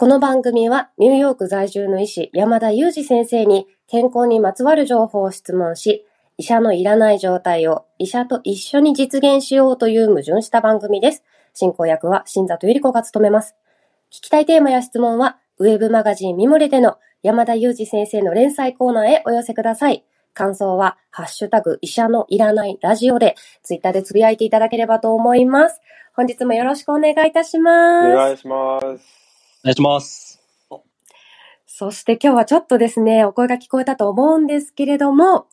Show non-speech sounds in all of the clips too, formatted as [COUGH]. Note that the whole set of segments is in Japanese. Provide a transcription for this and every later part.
この番組はニューヨーク在住の医師山田裕二先生に健康にまつわる情報を質問し、医者のいらない状態を医者と一緒に実現しようという矛盾した番組です。進行役は新里ゆり子が務めます。聞きたいテーマや質問は、ウェブマガジンミモレでの山田裕二先生の連載コーナーへお寄せください。感想は、ハッシュタグ、医者のいらないラジオで、ツイッターでつぶやいていただければと思います。本日もよろしくお願いいたします。お願いします。お願いします。そして今日はちょっとですね、お声が聞こえたと思うんですけれども、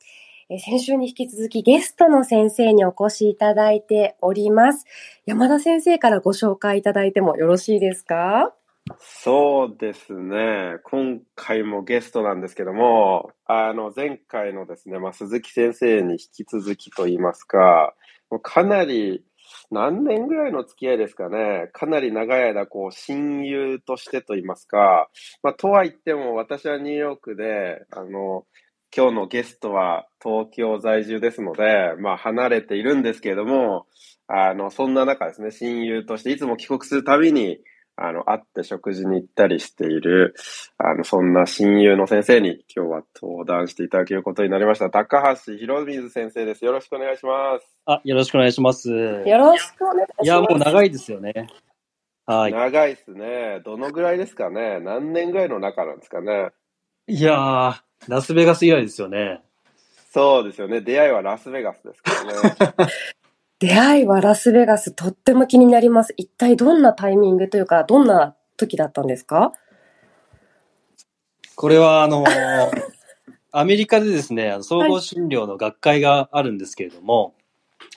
えー先週に引き続きゲストの先生にお越しいただいております。山田先生からご紹介いただいてもよろしいですか？そうですね。今回もゲストなんですけども、あの、前回のですね、まあ、鈴木先生に引き続きと言いますか、もうかなり、何年ぐらいの付き合いですかね。かなり長い間、こう、親友としてと言いますか、まあ、とは言っても、私はニューヨークで、あの、今日のゲストは東京在住ですので、まあ、離れているんですけれども、あの、そんな中ですね、親友としていつも帰国するたびに、あの、会って食事に行ったりしている、あの、そんな親友の先生に今日は登壇していただけることになりました。高橋博水先生です。よろしくお願いします。あ、よろしくお願いします。よろしくお願いします。いや、もう長いですよね。はい。長いですね。どのぐらいですかね何年ぐらいの中なんですかねいやー、ラスベガス以来ですよね。そうですよね。出会いはラスベガスですからね。[LAUGHS] 出会いはラスベガス、とっても気になります。一体どんなタイミングというか、どんな時だったんですか？これは、あのー [LAUGHS] アメリカでですね、総合診療の学会があるんですけれども、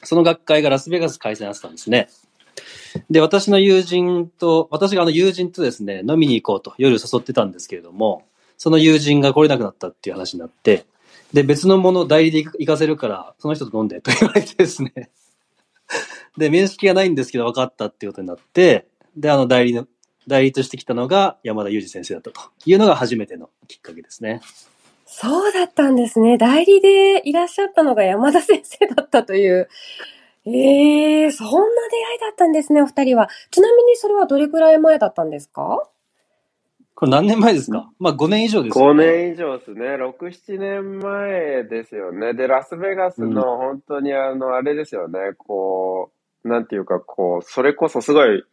その学会がラスベガス開催なってたんですね。で、私の友人と、私があの友人とですね、飲みに行こうと夜誘ってたんですけれども、その友人が来れなくなったっていう話になって、で、別のもの代理で行かせるから、その人と飲んでと言われてですね。で、面識がないんですけど分かったっていうことになって、で、あの代理の、代理として来たのが山田裕二先生だったというのが初めてのきっかけですね。そうだったんですね。代理でいらっしゃったのが山田先生だったという。ええー、そんな出会いだったんですね、お二人は。ちなみにそれはどれくらい前だったんですか？これ何年前ですか？まあ5年以上ですよ5ね。年以上ですね。6、7年前ですよね。で、ラスベガスの本当にあの、あれですよね。こう、なんていうか、こう、それこそすごい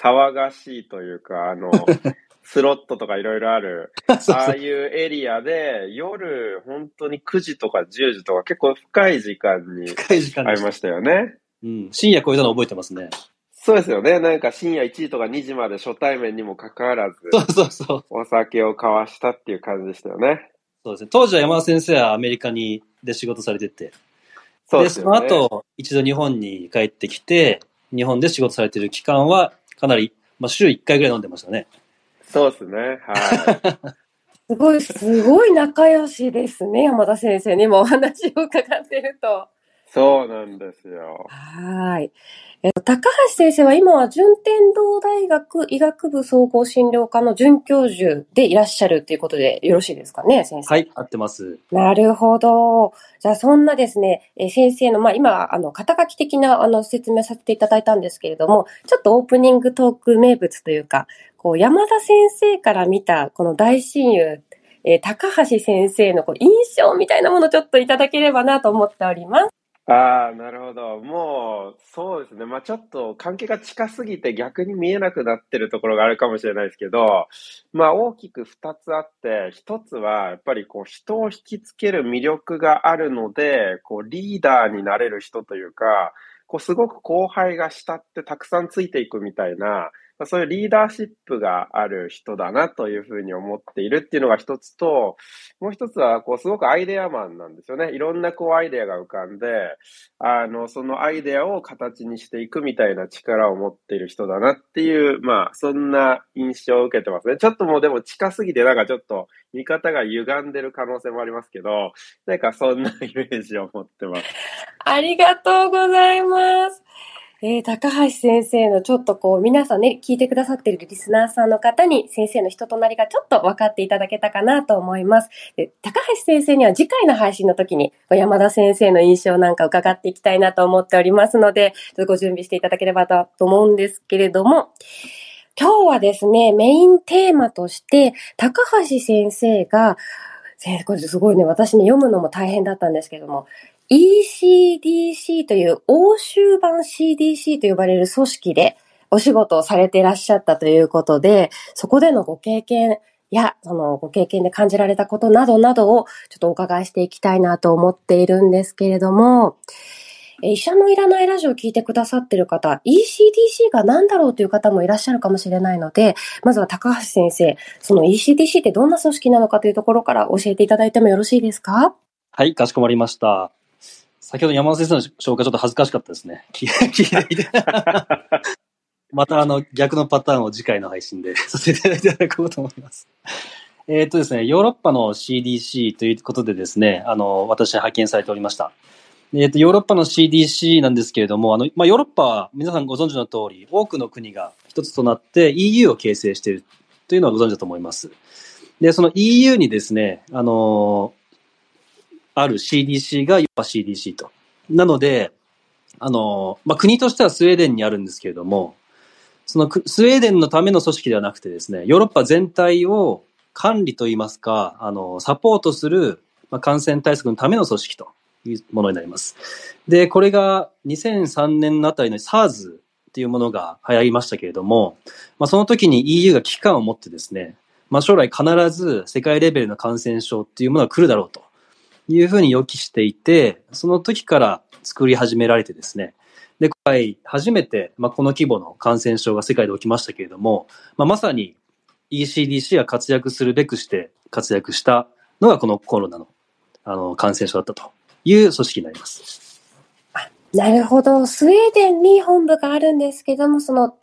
騒がしいというか、あの、[LAUGHS] スロットとかいろいろある、[LAUGHS] ああいうエリアで、夜、本当に9時とか10時とか結構深い時間に深い時間です会いましたよね。うん。深夜超えたの覚えてますね。そうですよね。なんか深夜1時とか2時まで初対面にもかかわらず、[LAUGHS] そうそうそう。お酒を交わしたっていう感じでしたよね。そうですね。当時は山田先生はアメリカにで仕事されてて、で、その。後、一度日本に帰ってきて、日本で仕事されてる期間は、かなり、まあ、週1回ぐらい飲んでましたね。そうですね。はい。[LAUGHS] すごい、すごい仲良しですね、山田先生にもお話を伺ってると。そうなんですよ。はい。えっと、高橋先生は今は順天堂大学医学部総合診療科の准教授でいらっしゃるということでよろしいですかね、先生。はい、合ってます。なるほど。じゃあ、そんなですね、えー先生の、まあ、今、あの、肩書き的な、あの、説明させていただいたんですけれども、ちょっとオープニングトーク名物というか、こう、山田先生から見た、この大親友、えー高橋先生のこう印象みたいなものをちょっといただければなと思っております。ああ、なるほど。もう、そうですね。まあちょっと関係が近すぎて逆に見えなくなってるところがあるかもしれないですけど、まあ大きく二つあって、一つはやっぱりこう人を引きつける魅力があるので、こうリーダーになれる人というか、こうすごく後輩が慕ってたくさんついていくみたいな、まあそういうリーダーシップがある人だなというふうに思っているっていうのが一つと、もう一つは、こう、すごくアイデアマンなんですよね。いろんな、こう、アイデアが浮かんで、あの、そのアイデアを形にしていくみたいな力を持っている人だなっていう、まあ、そんな印象を受けてますね。ちょっともうでも近すぎて、なんかちょっと見方が歪んでる可能性もありますけど、なんかそんなイメージを持ってます。ありがとうございます。えー、高橋先生のちょっとこう、皆さんね、聞いてくださっているリスナーさんの方に先生の人となりがちょっと分かっていただけたかなと思います。で高橋先生には次回の配信の時に山田先生の印象なんか伺っていきたいなと思っておりますので、ちょっとご準備していただければと思うんですけれども、今日はですね、メインテーマとして、高橋先生が、先生、これすごいね、私ね、読むのも大変だったんですけども、ECDC という欧州版 CDC と呼ばれる組織でお仕事をされていらっしゃったということで、そこでのご経験や、そのご経験で感じられたことなどなどをちょっとお伺いしていきたいなと思っているんですけれども、医者のいらないラジオを聞いてくださっている方、ECDC が何だろうという方もいらっしゃるかもしれないので、まずは高橋先生、その ECDC ってどんな組織なのかというところから教えていただいてもよろしいですか？はい、かしこまりました。先ほど山田先生の紹介ちょっと恥ずかしかったですね。[LAUGHS] 聞聞いていて。[LAUGHS] またあの逆のパターンを次回の配信で [LAUGHS] させていただこうと思います。えーっとですね、ヨーロッパの CDC ということでですね、あの、私派遣されておりました。えーっと、ヨーロッパの CDC なんですけれども、あの、まあ、ヨーロッパは皆さんご存知の通り、多くの国が一つとなって EU を形成しているというのはご存知だと思います。で、その EU にですね、あのある CDC がヨーロッパ CDC と。なので、あの、まあ、国としてはスウェーデンにあるんですけれども、そのスウェーデンのための組織ではなくてですね、ヨーロッパ全体を管理といいますか、あの、サポートする、感染対策のための組織というものになります。で、これが2003年のあたりの SARS っていうものが流行りましたけれども、まあ、その時に EU が危機感を持ってですね、まあ、将来必ず世界レベルの感染症っていうものが来るだろうというふうに予期していて、その時から作り始められてですね、で、今回初めて、まあ、この規模の感染症が世界で起きましたけれども、まあ、まさに ECDC が活躍するべくして活躍したのがこのコロナのあの感染症だったという組織になります。なるほど。スウェーデンに本部があるんですけども、その、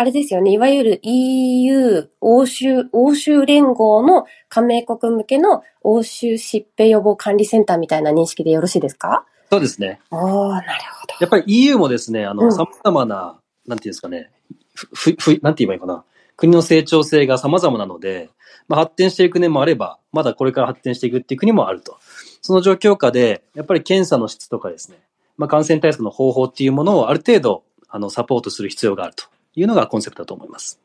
あれですよね。いわゆる EU、欧州、欧州連合の加盟国向けの欧州疾病予防管理センターみたいな認識でよろしいですか？そうですね。おー、なるほど。やっぱり EU もですね、あの、うん様々な、なんていうんですかね、ふ、ふ、ふなんて言えばいいかな。国の成長性が様々なので、まあ、発展していく国もあれば、まだこれから発展していくっていう国もあると。その状況下で、やっぱり検査の質とかですね、まあ、感染対策の方法っていうものをある程度、あの、サポートする必要があるというのがコンセプトだと思います。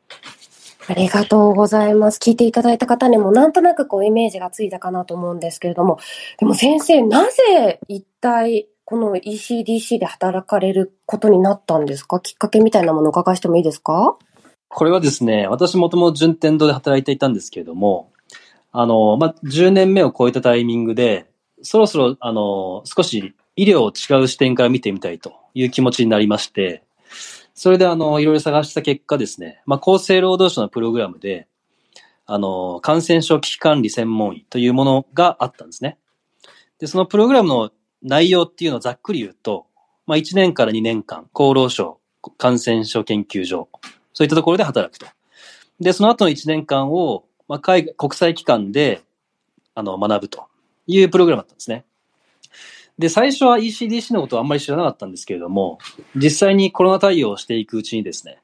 ありがとうございます。聞いていただいた方にもなんとなくこうイメージがついたかなと思うんですけれども、でも先生、なぜ一体この ECDC で働かれることになったんですか？きっかけみたいなものをお伺いしてもいいですか？これはですね、私もともと順天堂で働いていたんですけれども、あの、まあ、10年目を超えたタイミングで、そろそろ、あの、少し医療を違う視点から見てみたいという気持ちになりまして、それであの、いろいろ探した結果ですね、まあ、厚生労働省のプログラムで、あの、感染症危機管理専門医というものがあったんですね。で、そのプログラムの内容っていうのをざっくり言うと、まあ、1年から2年間、厚労省感染症研究所、そういったところで働くと。で、その後の1年間を、まあ、海外、国際機関で、あの、学ぶというプログラムだったんですね。で、最初は ECDC のことはあんまり知らなかったんですけれども、実際にコロナ対応をしていくうちにですね、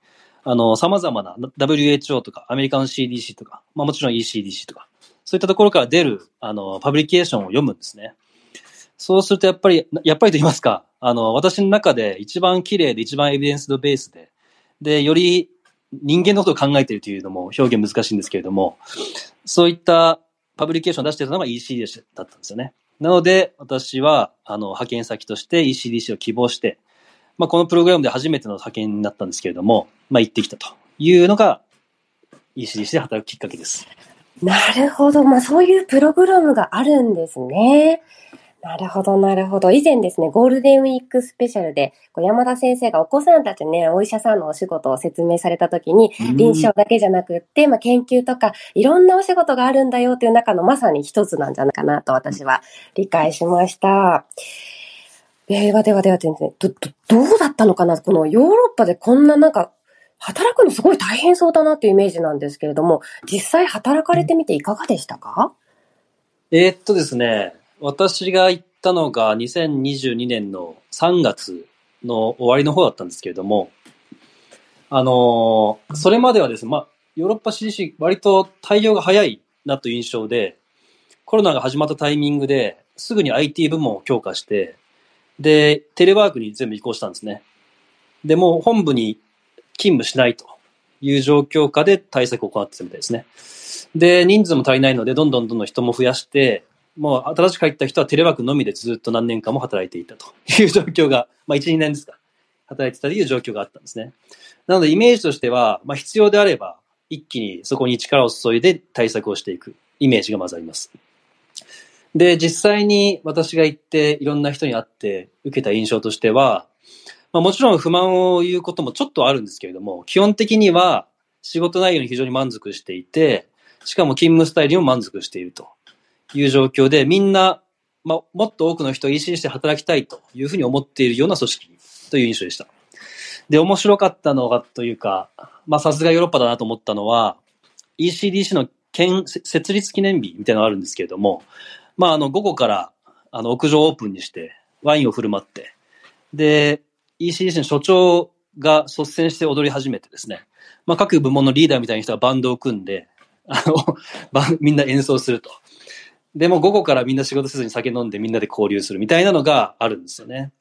あの、様々な WHO とかアメリカン CDC とか、まあもちろん ECDC とか、そういったところから出る、あの、パブリケーションを読むんですね。そうするとやっぱり、やっぱりと言いますか、あの、私の中で一番綺麗で一番エビデンスドベースで、で、より人間のことを考えているというのも表現難しいんですけれども、そういったパブリケーションを出していたのが ECDC だったんですよね。なので、私は、あの、派遣先として ECDC を希望して、まあ、このプログラムで初めての派遣になったんですけれども、まあ、行ってきたというのが ECDC で働くきっかけです。なるほど。まあそういうプログラムがあるんですね。なるほど、なるほど。以前ですね、ゴールデンウィークスペシャルで、こう山田先生がお子さんたちね、お医者さんのお仕事を説明されたときに、臨床だけじゃなくって、まあ、研究とか、いろんなお仕事があるんだよっていう中のまさに一つなんじゃないかなと私は理解しました。ではではではではど、ど、どうだったのかな？このヨーロッパでこんななんか、働くのすごい大変そうだなっていうイメージなんですけれども、実際働かれてみていかがでしたか？えーっとですね、私が行ったのが2022年の3月の終わりの方だったんですけれども、あのーそれまではですね、まあ、ヨーロッパ CDC 割と対応が早いなという印象で、コロナが始まったタイミングで、すぐに IT 部門を強化して、で、テレワークに全部移行したんですね。で、もう本部に勤務しないという状況下で対策を行ってたみたいですね。で、人数も足りないので、どんどんどんどん人も増やして、もう新しく入った人はテレワークのみでずっと何年間も働いていたと [LAUGHS] いう状況が、まあ1、2年ですか。働いてたという状況があったんですね。なのでイメージとしては、まあ必要であれば、一気にそこに力を注いで対策をしていくイメージがまずあります。で、実際に私が行っていろんな人に会って受けた印象としては、まあ、もちろん不満を言うこともちょっとあるんですけれども、基本的には仕事内容に非常に満足していて、しかも勤務スタイルにも満足しているという状況で、みんな、まあ、もっと多くの人を EC して働きたいというふうに思っているような組織という印象でした。で、面白かったのがというか、まあさすがヨーロッパだなと思ったのは、ECDC の建設立記念日みたいなのがあるんですけれども、まああの午後からあの屋上オープンにしてワインを振る舞って、で、ECDC の所長が率先して踊り始めてですね、まあ各部門のリーダーみたいな人がバンドを組んで、あの、[LAUGHS] みんな演奏すると。でも午後からみんな仕事せずに酒飲んでみんなで交流するみたいなのがあるんですよね。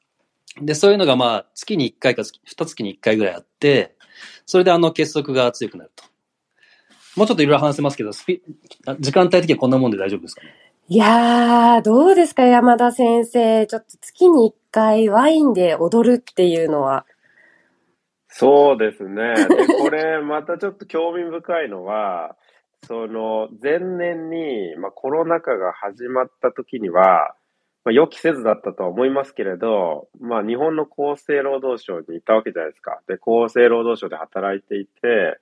で、そういうのがまあ月に1回か2月に1回ぐらいあって、それであの結束が強くなると。もうちょっといろいろ話せますけど、スピ時間帯的にはこんなもんで大丈夫ですかね？いやー、どうですか、山田先生。ちょっと月に1回ワインで踊るっていうのは。そうですね。で、これ、またちょっと興味深いのは、その、前年に、まあ、コロナ禍が始まった時には、まあ、予期せずだったとは思いますけれど、まあ、日本の厚生労働省にいたわけじゃないですか。で、厚生労働省で働いていて、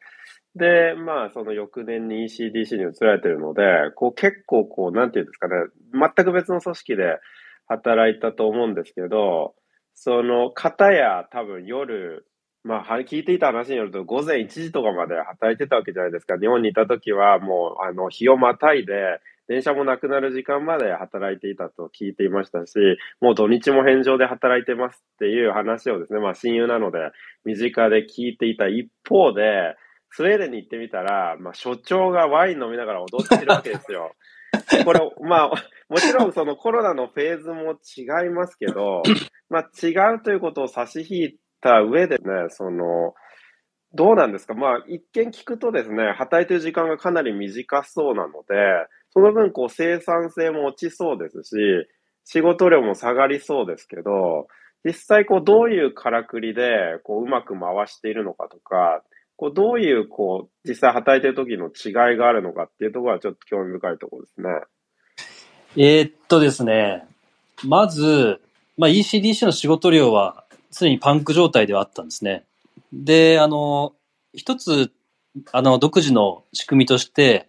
で、まあ、その翌年に ECDC に移られてるので、こう結構こう、なんていうんですかね、全く別の組織で働いたと思うんですけど、その、方や多分夜、まあ、聞いていた話によると、午前1時とかまで働いてたわけじゃないですか。日本にいた時は、もう、あの、日をまたいで、電車もなくなる時間まで働いていたと聞いていましたし、もう土日も返上で働いてますっていう話をですね、まあ親友なので身近で聞いていた一方で、スウェーデンに行ってみたら、まあ所長がワイン飲みながら踊ってるわけですよ。[LAUGHS] これ、まあ、もちろんそのコロナのフェーズも違いますけど、まあ違うということを差し引いた上でね、その、どうなんですか？まあ一見聞くとですね、働いてる時間がかなり短そうなので、その分、こう、生産性も落ちそうですし、仕事量も下がりそうですけど、実際、こう、どういうからくりで、こう、うまく回しているのかとか、こう、どういう、こう、実際働いてる時の違いがあるのかっていうところはちょっと興味深いところですね。えー、っとですね、まず、まあ、ECDC の仕事量は常にパンク状態ではあったんですね。で、あの、一つ、あの、独自の仕組みとして、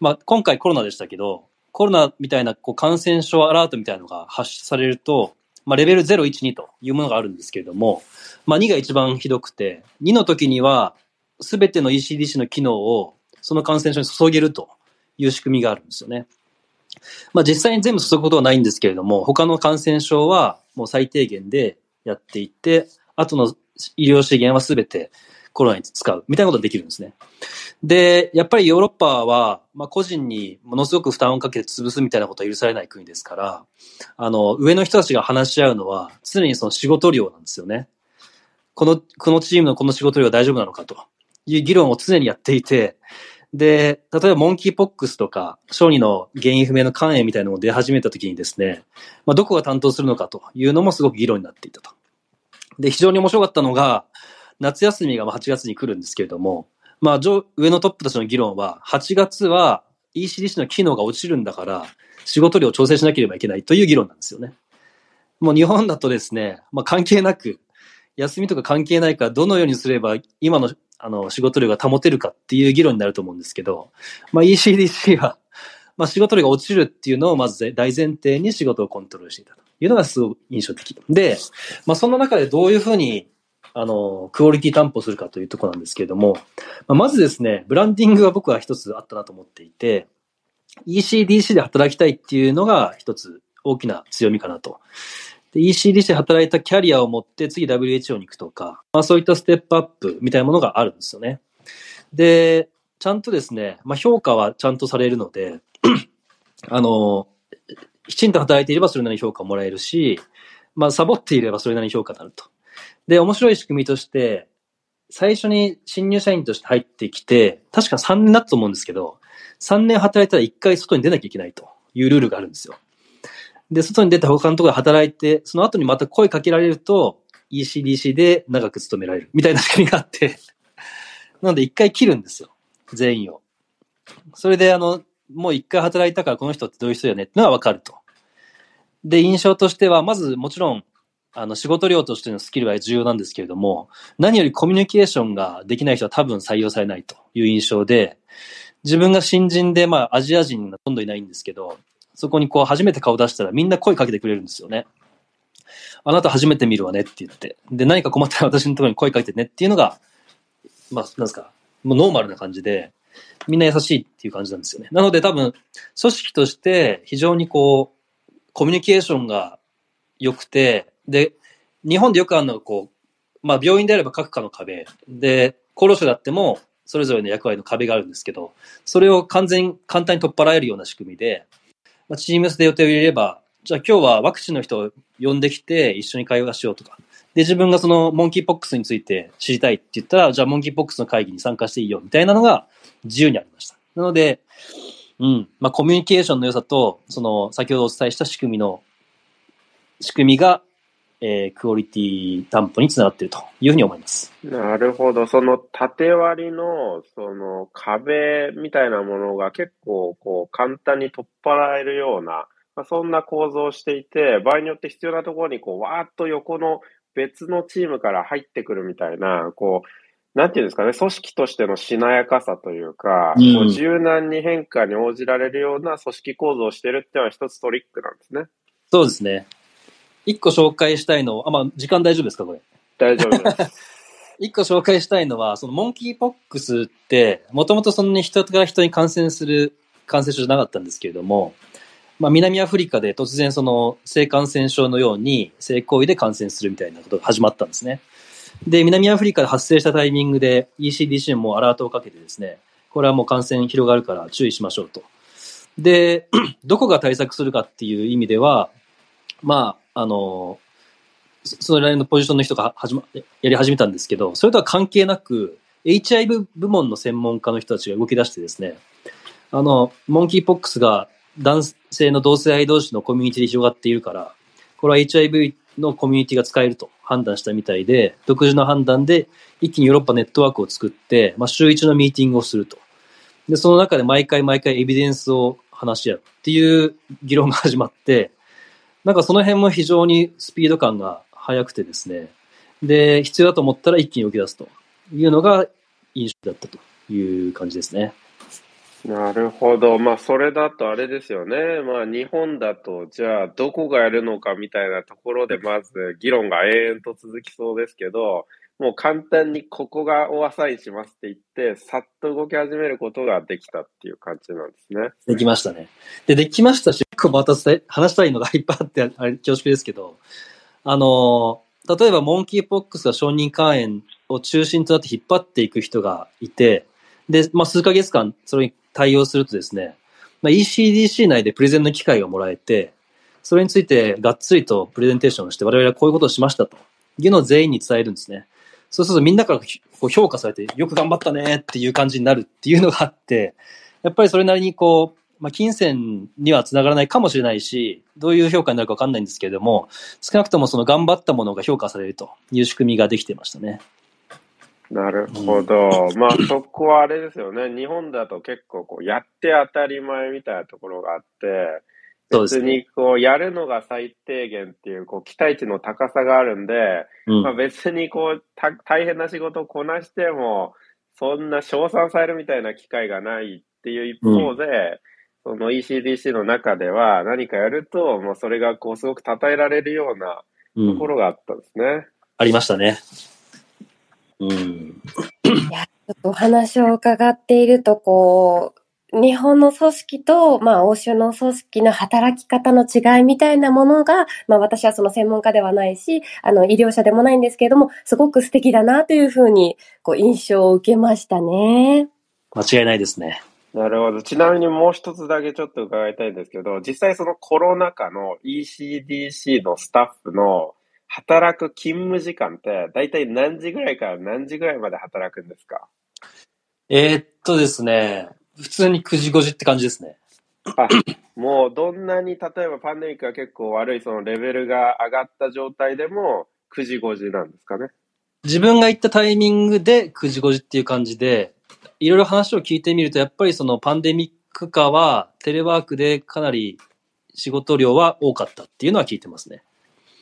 まあ、今回コロナでしたけど、コロナみたいなこう感染症アラートみたいなのが発出されると、まあ、レベル0、1、2というものがあるんですけれども、まあ、2が一番ひどくて、2の時には、すべての ECDC の機能をその感染症に注げるという仕組みがあるんですよね。まあ、実際に全部注ぐことはないんですけれども、他の感染症はもう最低限でやっていって、後の医療資源はすべてコロナに使うみたいなことができるんですね。で、やっぱりヨーロッパは、まあ、個人にものすごく負担をかけて潰すみたいなことは許されない国ですから、あの、上の人たちが話し合うのは、常にその仕事量なんですよね。この、このチームのこの仕事量は大丈夫なのかという議論を常にやっていて、で、例えばモンキーポックスとか、小児の原因不明の肝炎みたいなのも出始めた時にですね、まあ、どこが担当するのかというのもすごく議論になっていたと。で、非常に面白かったのが、夏休みが8月に来るんですけれども、まあ、上のトップたちの議論は、8月は ECDC の機能が落ちるんだから、仕事量を調整しなければいけないという議論なんですよね。もう日本だとですね、まあ、関係なく、休みとか関係ないから、どのようにすれば今のあの仕事量が保てるかっていう議論になると思うんですけど、まあ、ECDC は、まあ、仕事量が落ちるっていうのをまず大前提に仕事をコントロールしていたというのがすごく印象的。で、まあ、その中でどういうふうにあの、クオリティ担保するかというとこなんですけれども、まあ、まずですね、ブランディングが僕は一つあったなと思っていて、ECDC で働きたいっていうのが一つ大きな強みかなと。で ECDC で働いたキャリアを持って次 WHO に行くとか、まあそういったステップアップみたいなものがあるんですよね。で、ちゃんとですね、まあ評価はちゃんとされるので、[CLEARS THROAT] あの、きちんと働いていればそれなりに評価をもらえるし、まあサボっていればそれなりに評価になると。で、面白い仕組みとして、最初に新入社員として入ってきて、確か3年だと思うんですけど、3年働いたら1回外に出なきゃいけないというルールがあるんですよ。で、外に出て他のところで働いて、その後にまた声かけられると、ECDC で長く勤められるみたいな仕組みがあって、[LAUGHS] なので1回切るんですよ。全員を。それで、あの、もう1回働いたからこの人ってどういう人よね？ってのはわかると。で、印象としては、まずもちろん、あの、仕事量としてのスキルは重要なんですけれども、何よりコミュニケーションができない人は多分採用されないという印象で、自分が新人で、まあ、アジア人がほとんどいないんですけど、そこにこう、初めて顔出したらみんな声かけてくれるんですよね。あなた初めて見るわねって言って。で、何か困ったら私のところに声かけてねっていうのが、まあ、なんですか、もうノーマルな感じで、みんな優しいっていう感じなんですよね。なので多分、組織として非常にこう、コミュニケーションが良くて、で、日本でよくあるのはこう、まあ病院であれば各科の壁、で、厚労省だってもそれぞれの役割の壁があるんですけど、それを完全簡単に取っ払えるような仕組みで、まあ、チームスで予定を入れれば、じゃあ今日はワクチンの人を呼んできて一緒に会話しようとか。で、自分がそのモンキーポックスについて知りたいって言ったら、じゃあモンキーポックスの会議に参加していいよみたいなのが自由にありました。なので、うん、まあコミュニケーションの良さと、その先ほどお伝えした仕組みの、仕組みが、えー、クオリティ担保につながっているというふうに思います。なるほど。その縦割りの、その壁みたいなものが結構、こう、簡単に取っ払えるような、まあ、そんな構造をしていて、場合によって必要なところに、こう、わーっと横の別のチームから入ってくるみたいな、こう、なんていうんですかね、組織としてのしなやかさというか、うんこう柔軟に変化に応じられるような組織構造をしてるっていうのは一つトリックなんですね。そうですね。一個紹介したいのを、あ、まあ、時間大丈夫ですかこれ？大丈夫です。[LAUGHS] 一個紹介したいのは、そのモンキーポックスって、もともとそんなに人から人に感染する感染症じゃなかったんですけれども、まあ、南アフリカで突然その性感染症のように性行為で感染するみたいなことが始まったんですね。で、南アフリカで発生したタイミングで ECDC もアラートをかけてですね、これはもう感染広がるから注意しましょうと。で、[CLEARS THROAT] どこが対策するかっていう意味では、まあ、あの、そそのらのポジションの人が始ま、やり始めたんですけど、それとは関係なく、HIV 部門の専門家の人たちが動き出してですね、あの、モンキーポックスが男性の同性愛同士のコミュニティで広がっているから、これは HIV のコミュニティが使えると判断したみたいで、独自の判断で一気にヨーロッパネットワークを作って、まあ、週一のミーティングをすると。で、その中で毎回毎回エビデンスを話し合うっていう議論が始まって、なんかその辺も非常にスピード感が速くてですね、で、必要だと思ったら一気に動き出すというのが印象だったという感じですね。なるほど。まあ、それだとあれですよね。まあ、日本だと、じゃあ、どこがやるのかみたいなところで、まず、議論が永遠と続きそうですけど、もう簡単にここがおアサインしますって言って、さっと動き始めることができたっていう感じなんですね。できましたね。で、できましたし、結構また話したいのがいっぱいあって、あれ恐縮ですけど、あの、例えばモンキーポックスが承認肝炎を中心となって引っ張っていく人がいて、で、まあ、数ヶ月間それに対応するとですね、まあ、ECDC 内でプレゼンの機会がもらえて、それについてがっつりとプレゼンテーションして、我々はこういうことをしましたというのを全員に伝えるんですね。そうするとみんなからこう評価されて、よく頑張ったねっていう感じになるっていうのがあって、[LAUGHS] やっぱりそれなりにこう、まあ、金銭にはつながらないかもしれないし、どういう評価になるかわかんないんですけれども、少なくともその頑張ったものが評価されるという仕組みができてましたね。なるほど。まあ、そこはあれですよね。日本だと結構、こう、やって当たり前みたいなところがあって、別そうですね。にこう、やるのが最低限っていう、こう、期待値の高さがあるんで、うんまあ、別にこうた、大変な仕事をこなしても、そんな称賛されるみたいな機会がないっていう一方で、その ECDC の中では何かやると、もうそれがこう、すごく称えられるようなうんところがあったんですね。ありましたね。うん。ちょっとお話を伺っていると、こう、日本の組織と、まあ、欧州の組織の働き方の違いみたいなものが、まあ、私はその専門家ではないし、あの、医療者でもないんですけれども、すごく素敵だなというふうに、こう、印象を受けましたね。間違いないですね。なるほど。ちなみにもう一つだけちょっと伺いたいんですけど、実際そのコロナ禍の ECDC のスタッフの、働く勤務時間って、だいたい何時ぐらいから何時ぐらいまで働くんですか？えーっとですね、普通に9時5時って感じですね。あ、もうどんなに例えばパンデミックが結構悪いそのレベルが上がった状態でも9時5時なんですかね。自分が行ったタイミングで9時5時っていう感じで、いろいろ話を聞いてみると、やっぱりそのパンデミック下はテレワークでかなり仕事量は多かったっていうのは聞いてますね。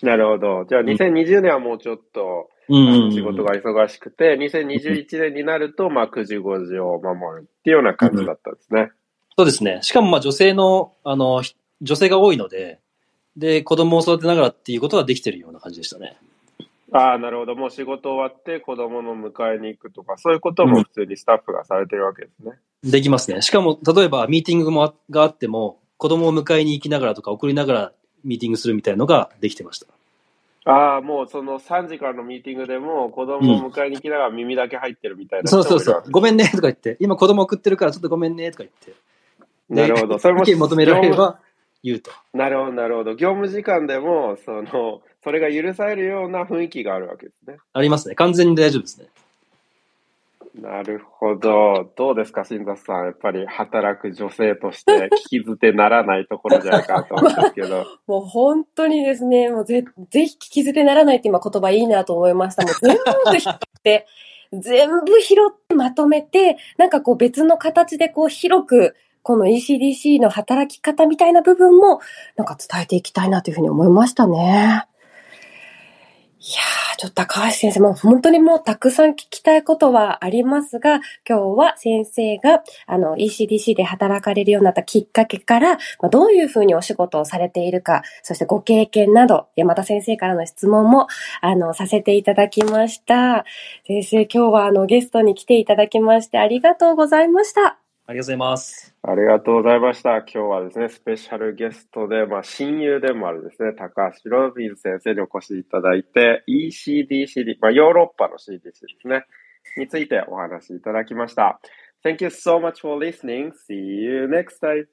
なるほど。じゃあ2020年はもうちょっと、うん仕事が忙しくて、2021年になると、まあ9時5時を守るっていうような感じだったんですね。そうですね。しかもまあ女性の、あの、ひ女性が多いので、で、子供を育てながらっていうことができてるような感じでしたね。ああ、なるほど。もう仕事終わって子供の迎えに行くとか、そういうことも普通にスタッフがされてるわけですね。できますね。しかも、例えばミーティングもあがあっても、子供を迎えに行きながらとか送りながらミーティングするみたいのができてました。ああ、もうその3時からのミーティングでも子供を迎えに来ながら耳だけ入ってるみたいな人そうそうそう。ごめんねとか言って、今子供送ってるからちょっとごめんねとか言って。なるほど。それも [LAUGHS] 意見求められれば言うと。なるほど、なるほど。業務時間でも、その、それが許されるような雰囲気があるわけですね。ありますね。完全に大丈夫ですね。なるほど。どうですか、新座さん。やっぱり働く女性として聞き捨てならないところじゃないかと思うんですけど。[LAUGHS] もう本当にですね、もうぜぜひ聞き捨てならないって今言葉いいなと思いました。もう全部拾って、全部拾ってまとめて、なんかこう別の形でこう広く、この ECDC の働き方みたいな部分も、なんか伝えていきたいなというふうに思いましたね。ちょっと高橋先生も本当にもうたくさん聞きたいことはありますが、今日は先生があの ECDC で働かれるようになったきっかけから、ま、どういうふうにお仕事をされているか、そしてご経験など、山田先生からの質問も、あの、させていただきました。先生、今日はあのゲストに来ていただきましてありがとうございました。ありがとうございます。ありがとうございました。今日はですね、スペシャルゲストで、まあ、親友でもあるですね、高橋ロビン先生にお越しいただいて、ECDCD、まあ、ヨーロッパの CDC ですね、についてお話しいただきました。Thank you so much for listening. See you next time.